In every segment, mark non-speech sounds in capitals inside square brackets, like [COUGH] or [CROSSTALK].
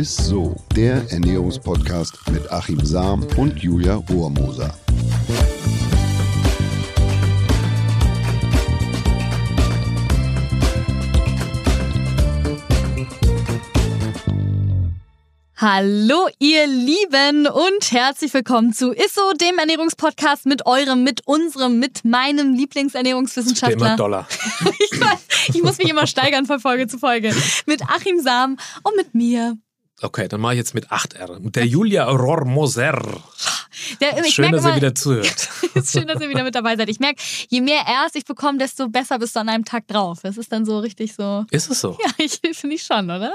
ist so, der Ernährungspodcast mit Achim Sam und Julia Rohrmoser. Hallo ihr Lieben und herzlich willkommen zu ISSO, dem Ernährungspodcast mit eurem, mit unserem, mit meinem Lieblingsernährungswissenschaftler. Immer Dollar. [LAUGHS] ich, weiß, ich muss mich immer steigern von Folge zu Folge. Mit Achim Sam und mit mir. Okay, dann mache ich jetzt mit 8 R. Mit der Julia Rormoser. Der, ich Schön, merke dass ihr wieder zuhört. [LAUGHS] schön, dass ihr wieder mit dabei seid. Ich merke, je mehr Rs ich bekomme, desto besser bist du an einem Tag drauf. Das ist dann so richtig so. Ist es so? [LAUGHS] Ja, ich finde ich schon, oder?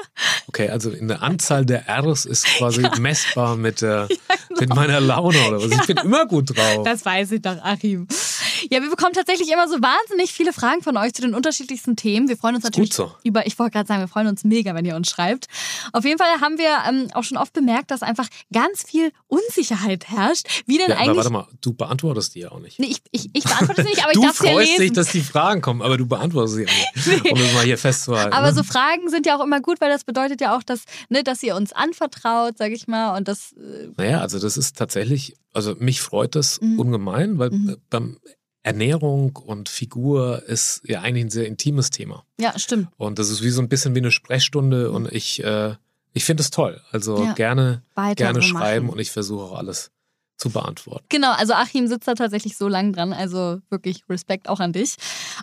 Okay, also in der Anzahl der Rs ist quasi [LAUGHS] messbar mit, äh, mit meiner Laune oder was. Ich bin immer gut drauf. Das weiß ich doch, Achim. Ja, wir bekommen tatsächlich immer so wahnsinnig viele Fragen von euch zu den unterschiedlichsten Themen. Wir freuen uns natürlich gut so. über, ich wollte gerade sagen, wir freuen uns mega, wenn ihr uns schreibt. Auf jeden Fall haben wir ähm, auch schon oft bemerkt, dass einfach ganz viel Unsicherheit herrscht. Wie denn ja, aber eigentlich. warte mal, du beantwortest die ja auch nicht. Nee, ich, ich, ich beantworte es nicht, aber [LAUGHS] ich du darf sie ja freust lesen. dich, dass die Fragen kommen, aber du beantwortest sie auch nicht. [LAUGHS] Um das mal hier festzuhalten. aber ne? so Fragen sind ja auch immer gut, weil das bedeutet ja auch, dass, ne, dass ihr uns anvertraut, sag ich mal, und das äh, Naja, also das ist tatsächlich, also mich freut das Mhm. ungemein, weil Mhm. äh, beim Ernährung und Figur ist ja eigentlich ein sehr intimes Thema. ja stimmt. Und das ist wie so ein bisschen wie eine Sprechstunde und ich, äh, ich finde es toll. Also Ja. gerne, Weiter gerne so schreiben machen. und ich versuche auch alles zu beantworten. Genau, also Achim sitzt da tatsächlich so lang dran, also wirklich Respekt auch an dich.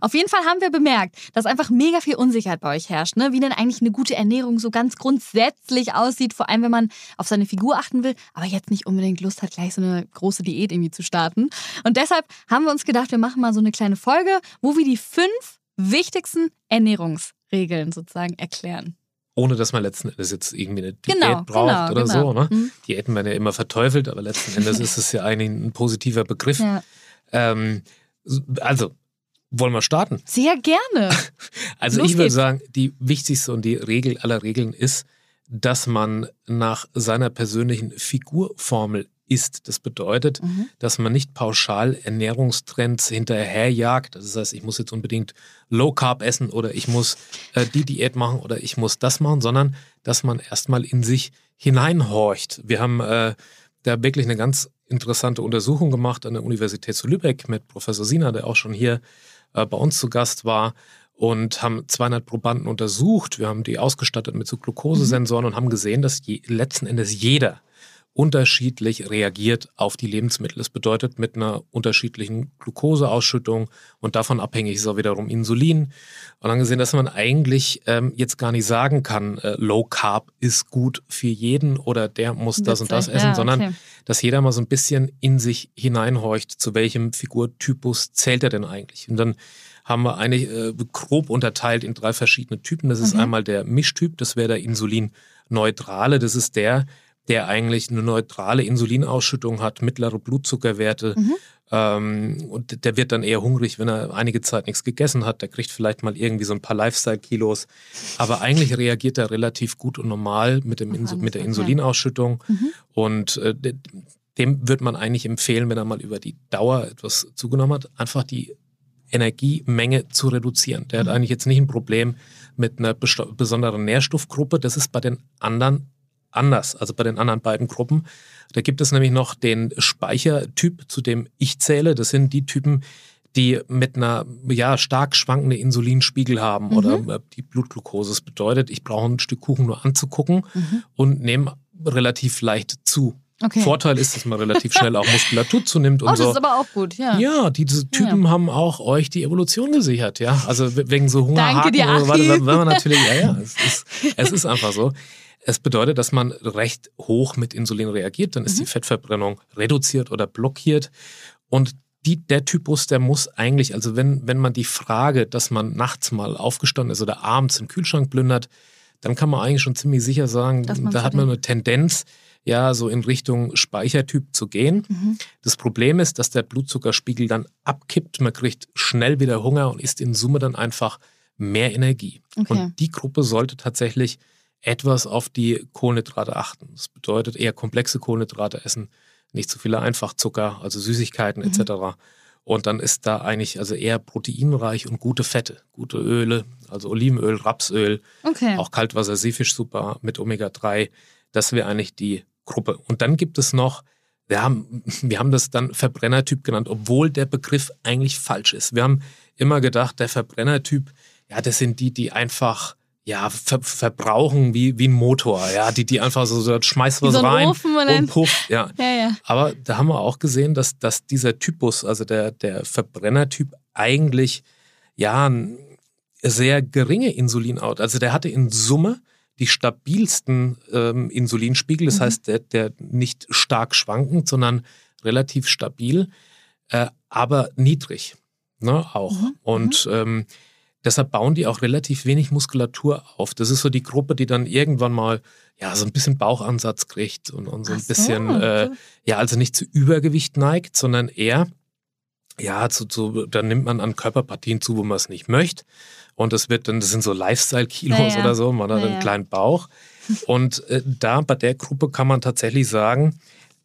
Auf jeden Fall haben wir bemerkt, dass einfach mega viel Unsicherheit bei euch herrscht, ne? wie denn eigentlich eine gute Ernährung so ganz grundsätzlich aussieht, vor allem wenn man auf seine Figur achten will, aber jetzt nicht unbedingt Lust hat, gleich so eine große Diät irgendwie zu starten. Und deshalb haben wir uns gedacht, wir machen mal so eine kleine Folge, wo wir die fünf wichtigsten Ernährungsregeln sozusagen erklären. Ohne dass man letzten Endes jetzt irgendwie eine Diät Genau, braucht genau, oder genau. so. Ne? Mhm. Diäten werden ja immer verteufelt, aber letzten Endes [LAUGHS] ist es ja eigentlich ein positiver Begriff. Ja. Ähm, also, wollen wir starten? Sehr gerne. [LAUGHS] Also Los ich würde geht's. sagen, die wichtigste und die Regel aller Regeln ist, dass man nach seiner persönlichen Figurformel isst. Das bedeutet, Mhm. dass man nicht pauschal Ernährungstrends hinterherjagt. Das heißt, ich muss jetzt unbedingt Low Carb essen oder ich muss äh, die Diät machen oder ich muss das machen, sondern dass man erstmal in sich hineinhorcht. Wir haben äh, da wirklich eine ganz interessante Untersuchung gemacht an der Universität zu Lübeck mit Professor Sina, der auch schon hier äh, bei uns zu Gast war und haben 200 Probanden untersucht. Wir haben die ausgestattet mit so Glukosesensoren und haben gesehen, dass je, letzten Endes jeder unterschiedlich reagiert auf die Lebensmittel. Das bedeutet mit einer unterschiedlichen Glukoseausschüttung und davon abhängig ist auch wiederum Insulin. Und dann gesehen, dass man eigentlich ähm, jetzt gar nicht sagen kann, äh, Low Carb ist gut für jeden oder der muss das und das essen, Ja, sondern okay. dass jeder mal so ein bisschen in sich hineinhorcht, zu welchem Figurtypus zählt er denn eigentlich. Und dann haben wir eigentlich äh, grob unterteilt in drei verschiedene Typen. Das ist Mhm. einmal der Mischtyp, das wäre der Insulinneutrale. Das ist der, der eigentlich eine neutrale Insulinausschüttung hat, mittlere Blutzuckerwerte. Mhm. Ähm, und der wird dann eher hungrig, wenn er einige Zeit nichts gegessen hat. Der kriegt vielleicht mal irgendwie so ein paar Lifestyle-Kilos. Aber eigentlich reagiert er relativ gut und normal mit, dem Insu mit der. Insulinausschüttung. Mhm. Und äh, de- dem wird man eigentlich empfehlen, wenn er mal über die Dauer etwas zugenommen hat, einfach die Energiemenge zu reduzieren. Der hat Mhm. eigentlich jetzt nicht ein Problem mit einer besonderen Nährstoffgruppe. Das ist bei den anderen anders, also bei den anderen beiden Gruppen. Da gibt es nämlich noch den Speichertyp, zu dem ich zähle. Das sind die Typen, die mit einer ja, stark schwankende Insulinspiegel haben Mhm. oder äh, die Blutglucose. Das bedeutet, ich brauche ein Stück Kuchen nur anzugucken Mhm. und nehme relativ leicht zu. Okay. Vorteil ist, dass man relativ schnell auch Muskulatur zunimmt [LAUGHS] und oh, das so. ist aber auch gut, ja. Ja, diese Typen haben auch euch die Evolution gesichert, ja. Also we- wegen so Danke Hungerhaken dir, oder warte, Achim. wenn man natürlich, ja, ja, es [LAUGHS] ist, es ist einfach so. Es bedeutet, dass man recht hoch mit Insulin reagiert, dann ist Mhm. die Fettverbrennung reduziert oder blockiert. Und die, der Typus, der muss eigentlich, also wenn, wenn man die Frage, dass man nachts mal aufgestanden ist oder abends im Kühlschrank plündert, dann kann man eigentlich schon ziemlich sicher sagen, da hat man eine Tendenz, ja, so in Richtung Speichertyp zu gehen. Mhm. Das Problem ist, dass der Blutzuckerspiegel dann abkippt, man kriegt schnell wieder Hunger und isst in Summe dann einfach mehr Energie. Okay. Und die Gruppe sollte tatsächlich etwas auf die Kohlenhydrate achten. Das bedeutet eher komplexe Kohlenhydrate essen, nicht zu viele Einfachzucker, also Süßigkeiten Mhm. etc. Und dann ist da eigentlich also eher proteinreich und gute Fette, gute Öle, Also Olivenöl, Rapsöl, Okay. auch Kaltwasser, Seefisch super mit Omega-3. Das wäre eigentlich die Gruppe. Und dann gibt es noch, wir haben, [LAUGHS] wir haben das dann Verbrennertyp genannt, obwohl der Begriff eigentlich falsch ist. Wir haben immer gedacht, der Verbrennertyp, ja, das sind die, die einfach ja, ver verbrauchen wie, wie ein Motor, ja, die, die einfach so, so schmeißt was so ein rein Ofen und und pufft, ja. [LAUGHS] Ja, ja. Aber da haben wir auch gesehen, dass, dass dieser Typus, also der, der Verbrennertyp, eigentlich ja sehr geringe Insulinout. Also der hatte in Summe die stabilsten ähm, Insulinspiegel, das Mhm. heißt, der, der nicht stark schwankend, sondern relativ stabil, äh, aber niedrig. Ne, auch. Mhm. Und ähm, deshalb bauen die auch relativ wenig Muskulatur auf. Das ist so die Gruppe, die dann irgendwann mal ja so ein bisschen Bauchansatz kriegt und, und so ein so, bisschen äh, ja, also nicht zu Übergewicht neigt, sondern eher, ja, zu, zu, dann nimmt man an Körperpartien zu, wo man es nicht möchte. Und das wird dann, das sind so Lifestyle-Kilos Ja, ja. oder so, man hat Ja, einen kleinen Bauch. Und äh, da bei der Gruppe kann man tatsächlich sagen,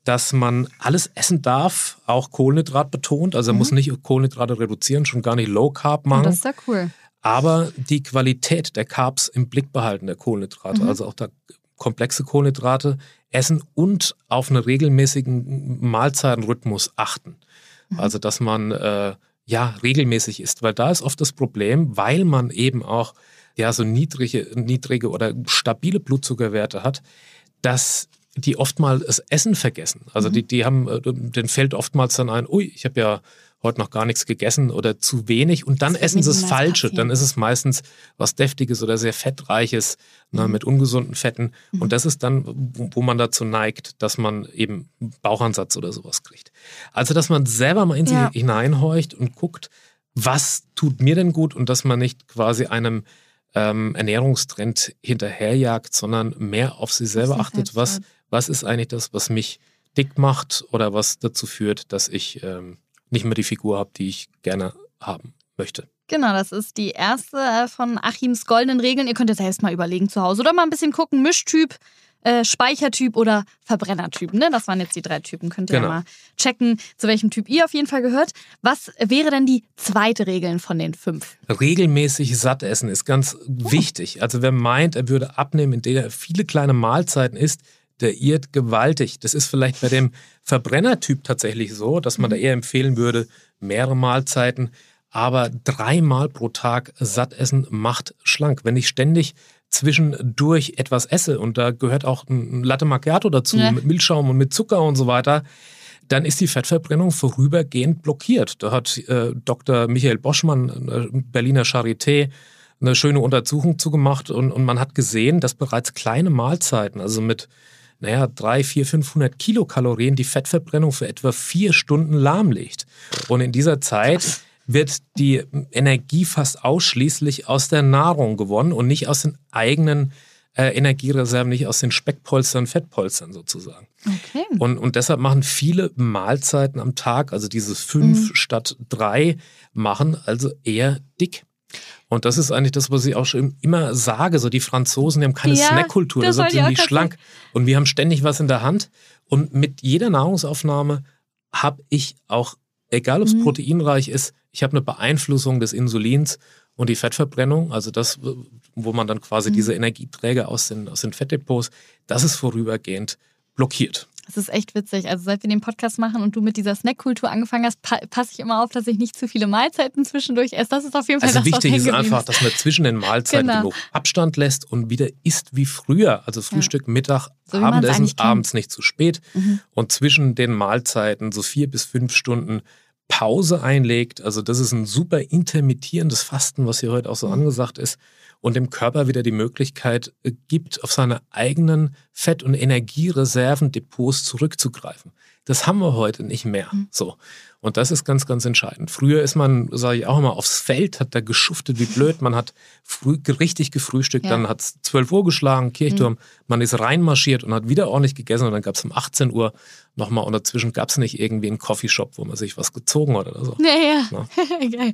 dass man alles essen darf, auch Kohlenhydrat betont. Also man muss nicht Kohlenhydrate reduzieren, schon gar nicht Low Carb machen das ist ja cool. Aber die Qualität der Carbs im Blick behalten, der Kohlenhydrate, Mhm. also auch da komplexe Kohlenhydrate essen und auf einen regelmäßigen Mahlzeitenrhythmus achten. Mhm. Also dass man äh, ja regelmäßig isst, weil da ist oft das Problem, weil man eben auch ja so niedrige, niedrige oder stabile Blutzuckerwerte hat, dass die oftmals das Essen vergessen. Also Mhm. die, die haben, äh, denen fällt oftmals dann ein, ui, ich habe ja heute noch gar nichts gegessen oder zu wenig und dann Das essen sie das Falsche. Dann ist es meistens was Deftiges oder sehr Fettreiches ne, Mhm. mit ungesunden Fetten. Und das ist dann, wo, wo man dazu neigt, dass man eben Bauchansatz oder sowas kriegt. Also, dass man selber mal in sich Ja. hineinhorcht und guckt, was tut mir denn gut und dass man nicht quasi einem ähm, Ernährungstrend hinterherjagt, sondern mehr auf sich selber achtet, was, was ist eigentlich das, was mich dick macht oder was dazu führt, dass ich ähm, nicht mehr die Figur habe, die ich gerne haben möchte. Genau, das ist die erste äh, von Achims goldenen Regeln. Ihr könnt jetzt selbst mal überlegen zu Hause oder mal ein bisschen gucken. Mischtyp, äh, Speichertyp oder Verbrennertyp. Ne? Das waren jetzt die drei Typen. Könnt ihr Genau. ja mal checken, zu welchem Typ ihr auf jeden Fall gehört. Was wäre denn die zweite Regel von den fünf? Regelmäßig satt essen ist ganz wichtig. Also wer meint, er würde abnehmen, indem er viele kleine Mahlzeiten isst, der irrt gewaltig. Das ist vielleicht bei dem Verbrennertyp tatsächlich so, dass man da eher empfehlen würde, mehrere Mahlzeiten. Aber dreimal pro Tag satt essen macht schlank. Wenn ich ständig zwischendurch etwas esse und da gehört auch ein Latte Macchiato dazu Ja. mit Milchschaum und mit Zucker und so weiter, dann ist die Fettverbrennung vorübergehend blockiert. Da hat äh, Dr. Michael Boschmann, äh, Berliner Charité, eine schöne Untersuchung zugemacht und, und man hat gesehen, dass bereits kleine Mahlzeiten, also mit naja, drei, vier, 500 Kilokalorien die Fettverbrennung für etwa vier Stunden lahmlegt. Und in dieser Zeit wird die Energie fast ausschließlich aus der Nahrung gewonnen und nicht aus den eigenen äh, Energiereserven, nicht aus den Speckpolstern, Fettpolstern sozusagen. Okay. Und, und deshalb machen viele Mahlzeiten am Tag, also dieses fünf Mhm. statt drei, machen also eher dick. Und das ist eigentlich das, was ich auch schon immer sage. So die Franzosen, die haben keine Ja, Snackkultur, deshalb sind die schlank. Und wir haben ständig was in der Hand. Und mit jeder Nahrungsaufnahme habe ich auch, egal ob es Mhm. proteinreich ist, ich habe eine Beeinflussung des Insulins und die Fettverbrennung, also das, wo man dann quasi Mhm. diese Energieträger aus den, aus den Fettdepots, das ist vorübergehend blockiert. Das ist echt witzig. Also seit wir den Podcast machen und du mit dieser Snackkultur angefangen hast, pa passe ich immer auf, dass ich nicht zu viele Mahlzeiten zwischendurch esse. Das ist auf jeden Fall Also das, wichtig ist einfach, dass man zwischen den Mahlzeiten Genau. genug Abstand lässt und wieder isst wie frühr. Also Frühstück, Mittag, So Abendessen, abends nicht zu spät. Mhm. Und zwischen den Mahlzeiten so vier bis fünf Stunden Pause einlegt. Also das ist ein super intermittierendes Fasten, was hier heute auch so Mhm. angesagt ist. Und dem Körper wieder die Möglichkeit äh, gibt, auf seine eigenen Fett- und Energiereservendepots zurückzugreifen. Das haben wir heute nicht mehr. Mhm. So. Und das ist ganz, ganz entscheidend. Früher ist man, sage ich auch immer, aufs Feld, hat da geschuftet wie blöd. Man hat früh, richtig gefrühstückt, Ja. Mhm. dann hat es 12 Uhr geschlagen, Kirchturm. Man ist reinmarschiert und hat wieder ordentlich gegessen und dann gab es um 18 Uhr nochmal und dazwischen gab es nicht irgendwie einen Coffeeshop, wo man sich was gezogen hat oder so. Ja, ja. Ja. [LAUGHS] Geil.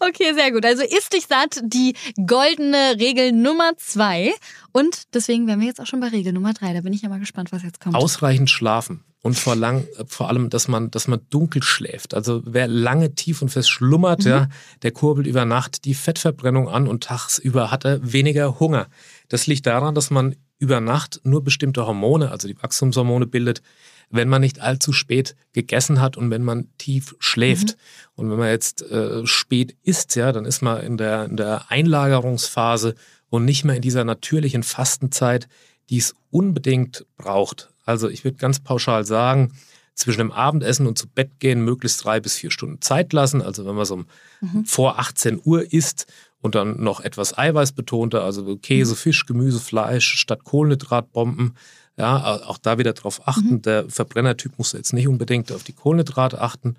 Okay, sehr gut. Also isst dich satt, die goldene Regel Nummer zwei. Und deswegen wären wir jetzt auch schon bei Regel Nummer drei. Da bin ich ja mal gespannt, was jetzt kommt. Ausreichend schlafen. und vor, lang, vor allem, dass man, dass man dunkel schläft. Also wer lange tief und fest schlummert, mhm. ja, der kurbelt über Nacht die Fettverbrennung an und tagsüber hat er weniger Hunger. Das liegt daran, dass man über Nacht nur bestimmte Hormone, also die Wachstumshormone bildet, wenn man nicht allzu spät gegessen hat und wenn man tief schläft. Mhm. Und wenn man jetzt äh, spät isst, ja, dann ist man in der, in der Einlagerungsphase und nicht mehr in dieser natürlichen Fastenzeit, die es unbedingt braucht. Also ich würde ganz pauschal sagen, zwischen dem Abendessen und zu Bett gehen möglichst drei bis vier Stunden Zeit lassen. Also wenn man so mhm. vor 18 Uhr isst und dann noch etwas Eiweiß betonte, also Käse, mhm. Fisch, Gemüse, Fleisch statt Kohlenhydratbomben. Ja, auch da wieder drauf achten. Mhm. Der Verbrennertyp muss jetzt nicht unbedingt auf die Kohlenhydrate achten,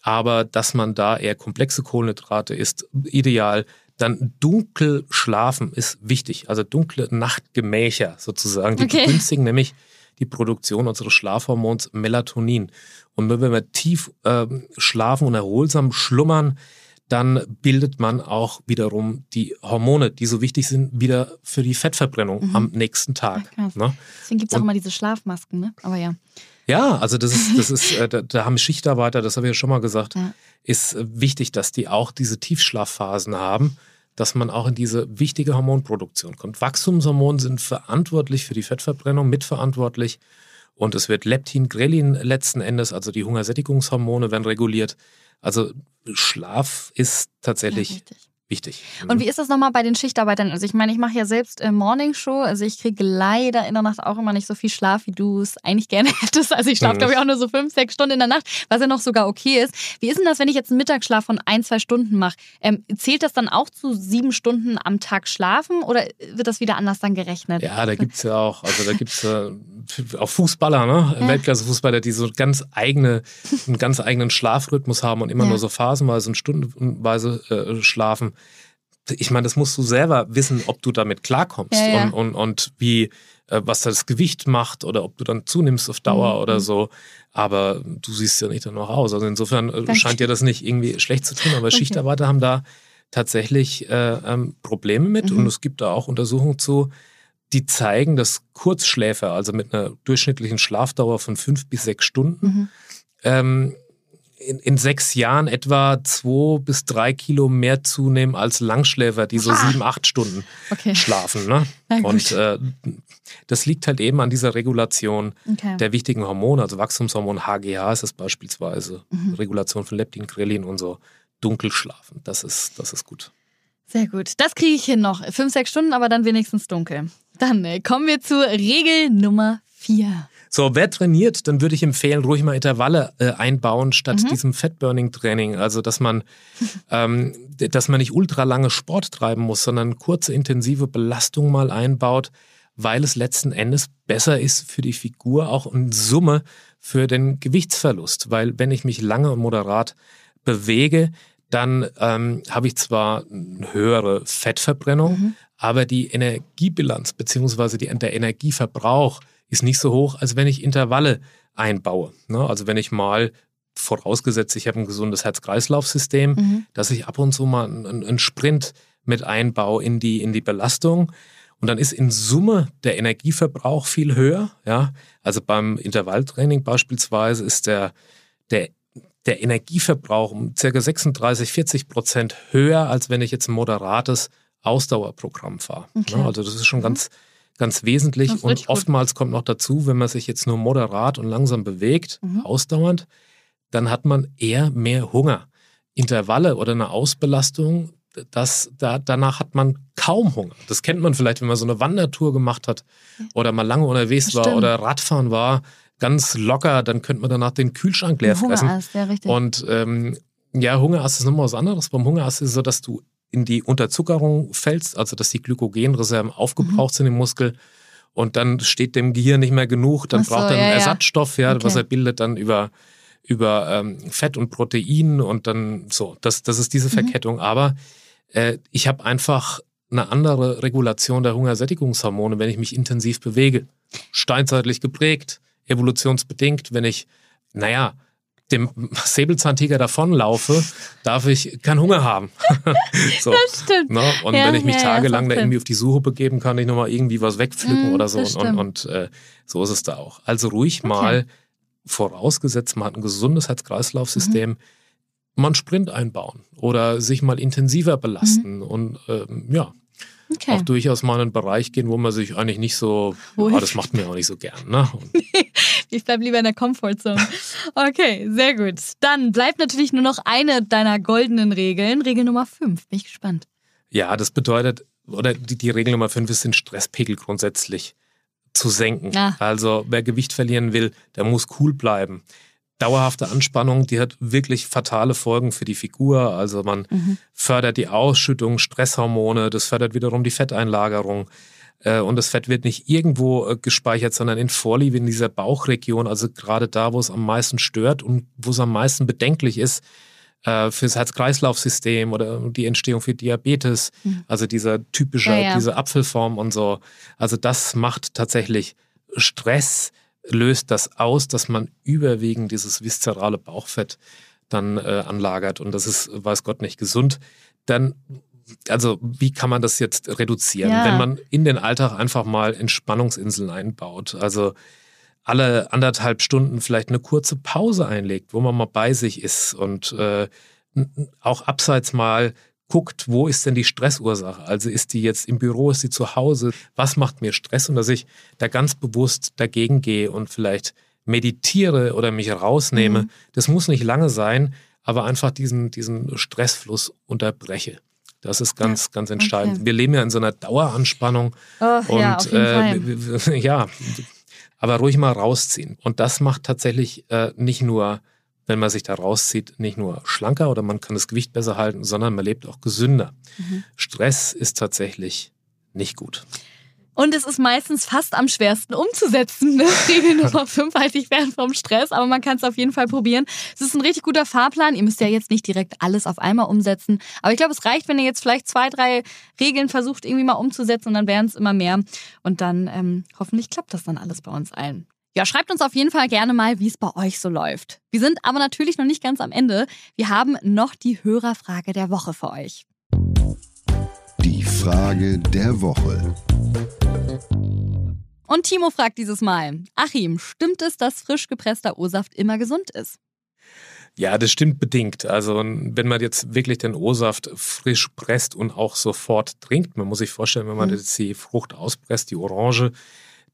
aber dass man da eher komplexe Kohlenhydrate isst, ideal. Dann dunkel schlafen ist wichtig, also dunkle Nachtgemächer sozusagen, die okay. begünstigen nämlich die Produktion unseres Schlafhormons Melatonin. Und wenn wir tief äh, schlafen und erholsam schlummern, dann bildet man auch wiederum die Hormone, die so wichtig sind, wieder für die Fettverbrennung mhm. am nächsten Tag. Ja, ne? Deswegen gibt es auch immer diese Schlafmasken, ne? Aber ja. Ja, also das ist, das ist, äh, da, da, haben Schichtarbeiter, das habe ich ja schon mal gesagt, ja. Ist wichtig, dass die auch diese Tiefschlafphasen haben, dass man auch in diese wichtige Hormonproduktion kommt. Wachstumshormone sind verantwortlich für die Fettverbrennung, mitverantwortlich. Und es wird Leptin, Grelin letzten Endes, also die Hungersättigungshormone werden reguliert. Also Schlaf ist tatsächlich ja, wichtig. Und mhm. wie ist das nochmal bei den Schichtarbeitern? Also ich meine, ich mache ja selbst äh, Morning Show, also ich kriege leider in der Nacht auch immer nicht so viel Schlaf, wie du es eigentlich gerne [LAUGHS] hättest. Also ich schlafe, mhm. glaube ich, auch nur so fünf, sechs Stunden in der Nacht, was ja noch sogar okay ist. Wie ist denn das, wenn ich jetzt einen Mittagsschlaf von ein, zwei Stunden mache? Ähm, zählt das dann auch zu sieben Stunden am Tag schlafen oder wird das wieder anders dann gerechnet? Ja, da gibt es ja auch, also da gibt es äh, [LAUGHS] auch Fußballer, ne? Ja. Weltklasse-Fußballer, die so ganz eigene, einen ganz eigenen Schlafrhythmus haben und immer ja. nur so phasenweise und stundenweise äh, schlafen ich meine, das musst du selber wissen, ob du damit klarkommst ja, ja. Und, und, und wie, äh, was das Gewicht macht oder ob du dann zunimmst auf Dauer mhm. oder so. Aber du siehst ja nicht danach aus. Also insofern äh, scheint dir das nicht irgendwie schlecht zu tun. Aber okay. Schichtarbeiter haben da tatsächlich äh, ähm, Probleme mit mhm. und es gibt da auch Untersuchungen zu, die zeigen, dass Kurzschläfer, also mit einer durchschnittlichen Schlafdauer von fünf bis sechs Stunden, mhm. ähm, in, in sechs Jahren etwa zwei bis drei Kilo mehr zunehmen als Langschläfer, die so sieben, acht Stunden okay. schlafen. Ne? Und äh, das liegt halt eben an dieser Regulation okay. der wichtigen Hormone, also Wachstumshormon HGH ist es beispielsweise, mhm. Regulation von Leptin, Grelin und so. Dunkelschlafen, das ist, das ist gut. Sehr gut. Das kriege ich hin noch. Fünf, sechs Stunden, aber dann wenigstens dunkel. Dann äh, kommen wir zur Regel Nummer vier. So, wer trainiert, dann würde ich empfehlen, ruhig mal Intervalle äh, einbauen statt mhm. diesem Fat-Burning-Training. Also, dass man, [LAUGHS] ähm, dass man nicht ultra lange Sport treiben muss, sondern kurze, intensive Belastung mal einbaut, weil es letzten Endes besser ist für die Figur, auch in Summe für den Gewichtsverlust. Weil wenn ich mich lange und moderat bewege, dann ähm, habe ich zwar eine höhere Fettverbrennung, mhm. aber die Energiebilanz beziehungsweise die, der Energieverbrauch ist nicht so hoch, als wenn ich Intervalle einbaue. Ne? Also wenn ich mal vorausgesetzt, ich habe ein gesundes Herz-Kreislauf-System, mhm. dass ich ab und zu mal einen, einen Sprint mit einbaue in die, in die Belastung. Und dann ist in Summe der Energieverbrauch viel höher. Ja? Also beim Intervalltraining beispielsweise ist der, der, der Energieverbrauch um ca. 36, 40 Prozent höher, als wenn ich jetzt ein moderates Ausdauerprogramm fahre. Okay. Ne? Also das ist schon mhm. ganz, ganz wesentlich. Und oftmals kommt noch dazu, wenn man sich jetzt nur moderat und langsam bewegt, mhm. ausdauernd, dann hat man eher mehr Hunger. Intervalle oder eine Ausbelastung, das, da, danach hat man kaum Hunger. Das kennt man vielleicht, wenn man so eine Wandertour gemacht hat oder mal lange unterwegs war oder Radfahren war, ganz locker, dann könnte man danach den Kühlschrank leer fressen. Ja, richtig. Und ähm, ja, Hungerast ist nochmal was anderes. Beim Hungerast ist es so, dass du in die Unterzuckerung fällst, also dass die Glykogenreserven aufgebraucht mhm. sind im Muskel und dann steht dem Gehirn nicht mehr genug, dann so, braucht er einen ja, Ersatzstoff, ja, okay. was er bildet dann über, über ähm, Fett und Protein und dann so, das, das ist diese mhm. Verkettung. Mhm. Aber äh, ich habe einfach eine andere Regulation der Hungersättigungshormone, wenn ich mich intensiv bewege. Steinzeitlich geprägt, evolutionsbedingt, wenn ich, naja, dem Säbelzahntiger davonlaufe, darf ich keinen Hunger haben. [LAUGHS] so, das stimmt. Ne? Und ja, wenn ich mich ja, tagelang ja, da irgendwie auf die Suche begeben, kann ich nochmal irgendwie was wegpflücken mm, oder so. Und, und, und äh, so ist es da auch. Also ruhig okay. mal vorausgesetzt, man hat ein gesundes Herz-Kreislauf-System, mhm. man Sprint einbauen oder sich mal intensiver belasten mhm. und ähm, ja, okay. auch durchaus mal in einen Bereich gehen, wo man sich eigentlich nicht so, oh, das macht mir auch nicht so gern. Ne? [LAUGHS] ich bleibe lieber in der Comfortzone. Okay, sehr gut. Dann bleibt natürlich nur noch eine deiner goldenen Regeln, Regel Nummer 5. Bin ich gespannt. Ja, das bedeutet, oder die, die Regel Nummer 5 ist den Stresspegel grundsätzlich zu senken. Ja. Also wer Gewicht verlieren will, der muss cool bleiben. Dauerhafte Anspannung, die hat wirklich fatale Folgen für die Figur. Also man mhm. fördert die Ausschüttung, Stresshormone, das fördert wiederum die Fetteinlagerung. Äh, und das Fett wird nicht irgendwo äh, gespeichert, sondern in Vorliebe in dieser Bauchregion, also gerade da, wo es am meisten stört und wo es am meisten bedenklich ist äh, fürs Herz-Kreislauf-System oder die Entstehung für Diabetes. Mhm. Also dieser typische, ja, ja. diese Apfelform und so. Also das macht tatsächlich Stress, löst das aus, dass man überwiegend dieses viszerale Bauchfett dann äh, anlagert und das ist, weiß Gott, nicht gesund. Dann also wie kann man das jetzt reduzieren, ja. wenn man in den Alltag einfach mal Entspannungsinseln einbaut? Also alle anderthalb Stunden vielleicht eine kurze Pause einlegt, wo man mal bei sich ist und äh, auch abseits mal guckt, wo ist denn die Stressursache? Also ist die jetzt im Büro, ist sie zu Hause? Was macht mir Stress? Und dass ich da ganz bewusst dagegen gehe und vielleicht meditiere oder mich rausnehme. Mhm. Das muss nicht lange sein, aber einfach diesen, diesen Stressfluss unterbreche. Das ist ganz, ja, ganz entscheidend. Okay. Wir leben ja in so einer Daueranspannung. Oh, und ja, äh, ja, aber ruhig mal rausziehen. Und das macht tatsächlich äh, nicht nur, wenn man sich da rauszieht, nicht nur schlanker oder man kann das Gewicht besser halten, sondern man lebt auch gesünder. Mhm. Stress ist tatsächlich nicht gut. Und es ist meistens fast am schwersten umzusetzen. [LAUGHS] Ne? Regel Nummer [LAUGHS] 5 halte ich fern vom Stress, aber man kann es auf jeden Fall probieren. Es ist ein richtig guter Fahrplan. Ihr müsst ja jetzt nicht direkt alles auf einmal umsetzen. Aber ich glaube, es reicht, wenn ihr jetzt vielleicht zwei, drei Regeln versucht, irgendwie mal umzusetzen und dann wären es immer mehr. Und dann ähm, hoffentlich klappt das dann alles bei uns allen. Ja, schreibt uns auf jeden Fall gerne mal, wie es bei euch so läuft. Wir sind aber natürlich noch nicht ganz am Ende. Wir haben noch die Hörerfrage der Woche für euch. Die Frage der Woche. Und Timo fragt dieses Mal: Achim, stimmt es, dass frisch gepresster O-Saft immer gesund ist? Ja, das stimmt bedingt. Also wenn man jetzt wirklich den O-Saft frisch presst und auch sofort trinkt, man muss sich vorstellen, wenn man mhm. jetzt die Frucht auspresst, die Orange,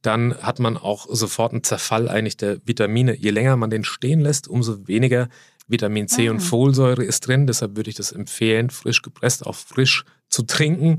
dann hat man auch sofort einen Zerfall eigentlich der Vitamine. Je länger man den stehen lässt, umso weniger Vitamin C ah. und Folsäure ist drin. Deshalb würde ich das empfehlen, frisch gepresst, auch frisch zu trinken.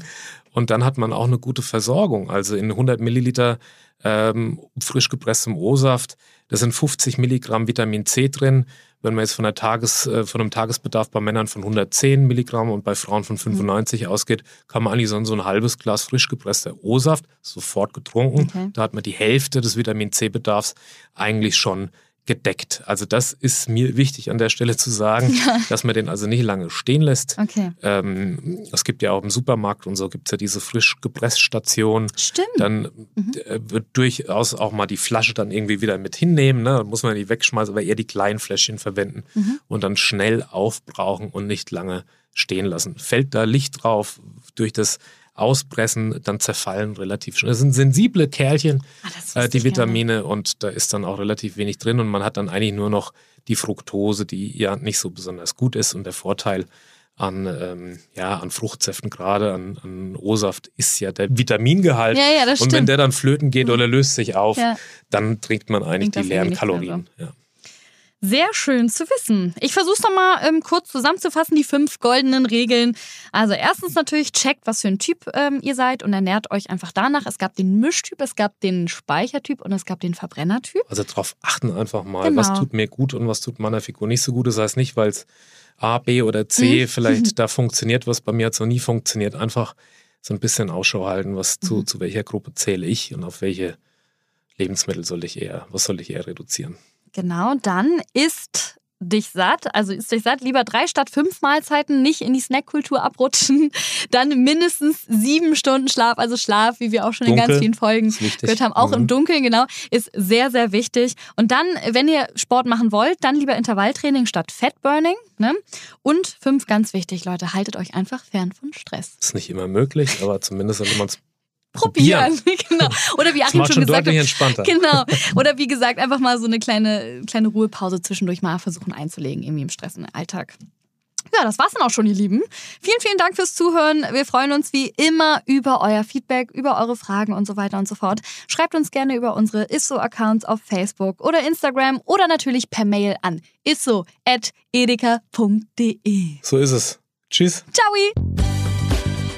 Und dann hat man auch eine gute Versorgung. Also in 100 Milliliter ähm, frisch gepresstem O-Saft, da sind 50 Milligramm Vitamin C drin. Wenn man jetzt von, Tages, äh, von einem Tagesbedarf bei Männern von 110 Milligramm und bei Frauen von 95 mhm. ausgeht, kann man eigentlich so, so ein halbes Glas frisch gepresster O-Saft sofort getrunken. Okay. Da hat man die Hälfte des Vitamin C-Bedarfs eigentlich schon gedeckt. Also das ist mir wichtig an der Stelle zu sagen, [LAUGHS] ja. dass man den also nicht lange stehen lässt. Okay. Ähm, es gibt ja auch im Supermarkt und so gibt es ja diese frisch gepresst Station. Stimmt. Dann mhm. Äh, wird durchaus auch mal die Flasche dann irgendwie wieder mit hinnehmen. Ne? Dann muss man die wegschmeißen, aber eher die kleinen Fläschchen verwenden mhm. und dann schnell aufbrauchen und nicht lange stehen lassen. Fällt da Licht drauf durch das auspressen, dann zerfallen relativ schnell. Das sind sensible Kerlchen, ah, äh, die Vitamine, gerne. und da ist dann auch relativ wenig drin und man hat dann eigentlich nur noch die Fructose, die ja nicht so besonders gut ist. Und der Vorteil an, ähm, ja, an Fruchtsäften, gerade an, an O-Saft, ist ja der Vitamingehalt. Ja, ja, das und wenn der dann flöten geht mhm. oder löst sich auf, ja. dann trinkt man eigentlich Trinkt die leeren Kalorien. Ja. Sehr schön zu wissen. Ich versuche es nochmal ähm, kurz zusammenzufassen, die fünf goldenen Regeln. Also erstens natürlich checkt, was für ein Typ ähm, ihr seid und ernährt euch einfach danach. Es gab den Mischtyp, es gab den Speichertyp und es gab den Verbrennertyp. Also darauf achten einfach mal, genau. was tut mir gut und was tut meiner Figur nicht so gut. Das heißt nicht, weil es A, B oder C mhm. [LAUGHS] vielleicht da funktioniert, was bei mir hat so nie funktioniert. Einfach so ein bisschen Ausschau halten, was zu, mhm. zu welcher Gruppe zähle ich und auf welche Lebensmittel soll ich eher, was soll ich eher reduzieren. Genau, dann ist dich satt, also ist dich satt, lieber drei statt fünf Mahlzeiten, nicht in die Snackkultur abrutschen, [LAUGHS] dann mindestens sieben Stunden Schlaf, also Schlaf, wie wir auch schon Dunkel, in ganz vielen Folgen gehört haben, auch mhm. im Dunkeln, genau, ist sehr, sehr wichtig. Und dann, wenn ihr Sport machen wollt, dann lieber Intervalltraining statt Fatburning. Ne? Und fünf, ganz wichtig, Leute, haltet euch einfach fern von Stress. Ist nicht immer möglich, aber zumindest sollte man es probieren. [LAUGHS] genau. Oder wie Achim schon schon gesagt hat. Genau. [LAUGHS] Oder wie gesagt, einfach mal so eine kleine, kleine Ruhepause zwischendurch mal versuchen einzulegen, irgendwie im stressenden Alltag. Ja, das war's dann auch schon, ihr Lieben. Vielen, vielen Dank fürs Zuhören. Wir freuen uns wie immer über euer Feedback, über eure Fragen und so weiter und so fort. Schreibt uns gerne über unsere Isso-Accounts auf Facebook oder Instagram oder natürlich per Mail an isso.edeka.de. So ist es. Tschüss. Ciao!